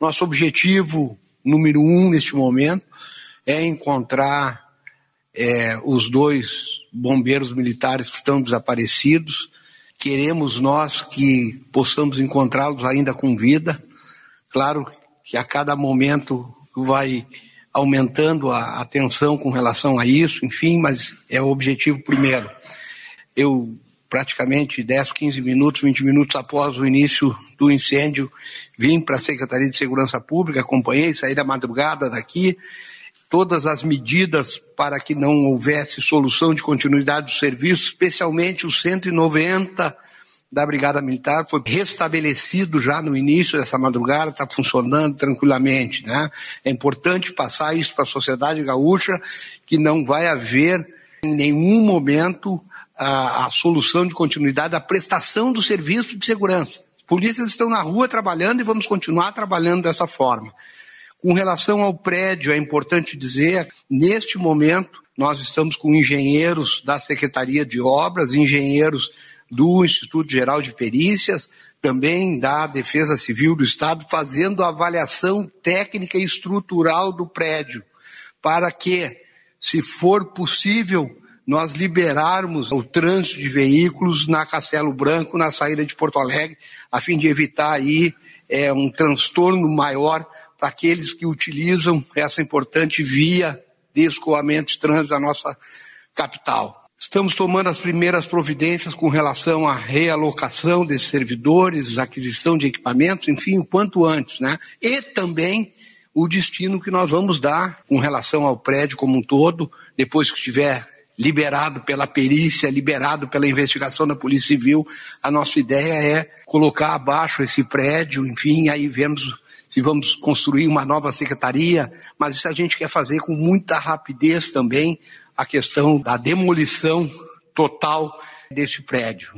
Nosso objetivo número um neste momento é encontrar é, os dois bombeiros militares que estão desaparecidos. Queremos nós que possamos encontrá-los ainda com vida. Claro que a cada momento vai aumentando a atenção com relação a isso, enfim, mas é o objetivo primeiro. Eu praticamente 10, 15 minutos, 20 minutos após o início do incêndio, vim para a Secretaria de Segurança Pública, acompanhei, saí da madrugada daqui, todas as medidas para que não houvesse solução de continuidade do serviço, especialmente os 190 da Brigada Militar, foi restabelecido já no início dessa madrugada, está funcionando tranquilamente. Né? É importante passar isso para a sociedade gaúcha, que não vai haver em nenhum momento a, a solução de continuidade da prestação do serviço de segurança. As polícias estão na rua trabalhando e vamos continuar trabalhando dessa forma. Com relação ao prédio, é importante dizer, neste momento, nós estamos com engenheiros da Secretaria de Obras, engenheiros do Instituto Geral de Perícias, também da Defesa Civil do Estado, fazendo avaliação técnica e estrutural do prédio, para que, se for possível, nós liberarmos o trânsito de veículos na Castelo Branco, na saída de Porto Alegre, a fim de evitar aí é, um transtorno maior para aqueles que utilizam essa importante via de escoamento de trânsito da nossa capital. Estamos tomando as primeiras providências com relação à realocação desses servidores, aquisição de equipamentos, enfim, o quanto antes, né? E também o destino que nós vamos dar com relação ao prédio como um todo, depois que estiver liberado pela perícia, liberado pela investigação da Polícia Civil. A nossa ideia é colocar abaixo esse prédio, enfim, aí vemos se vamos construir uma nova secretaria, mas isso a gente quer fazer com muita rapidez também, a questão da demolição total desse prédio.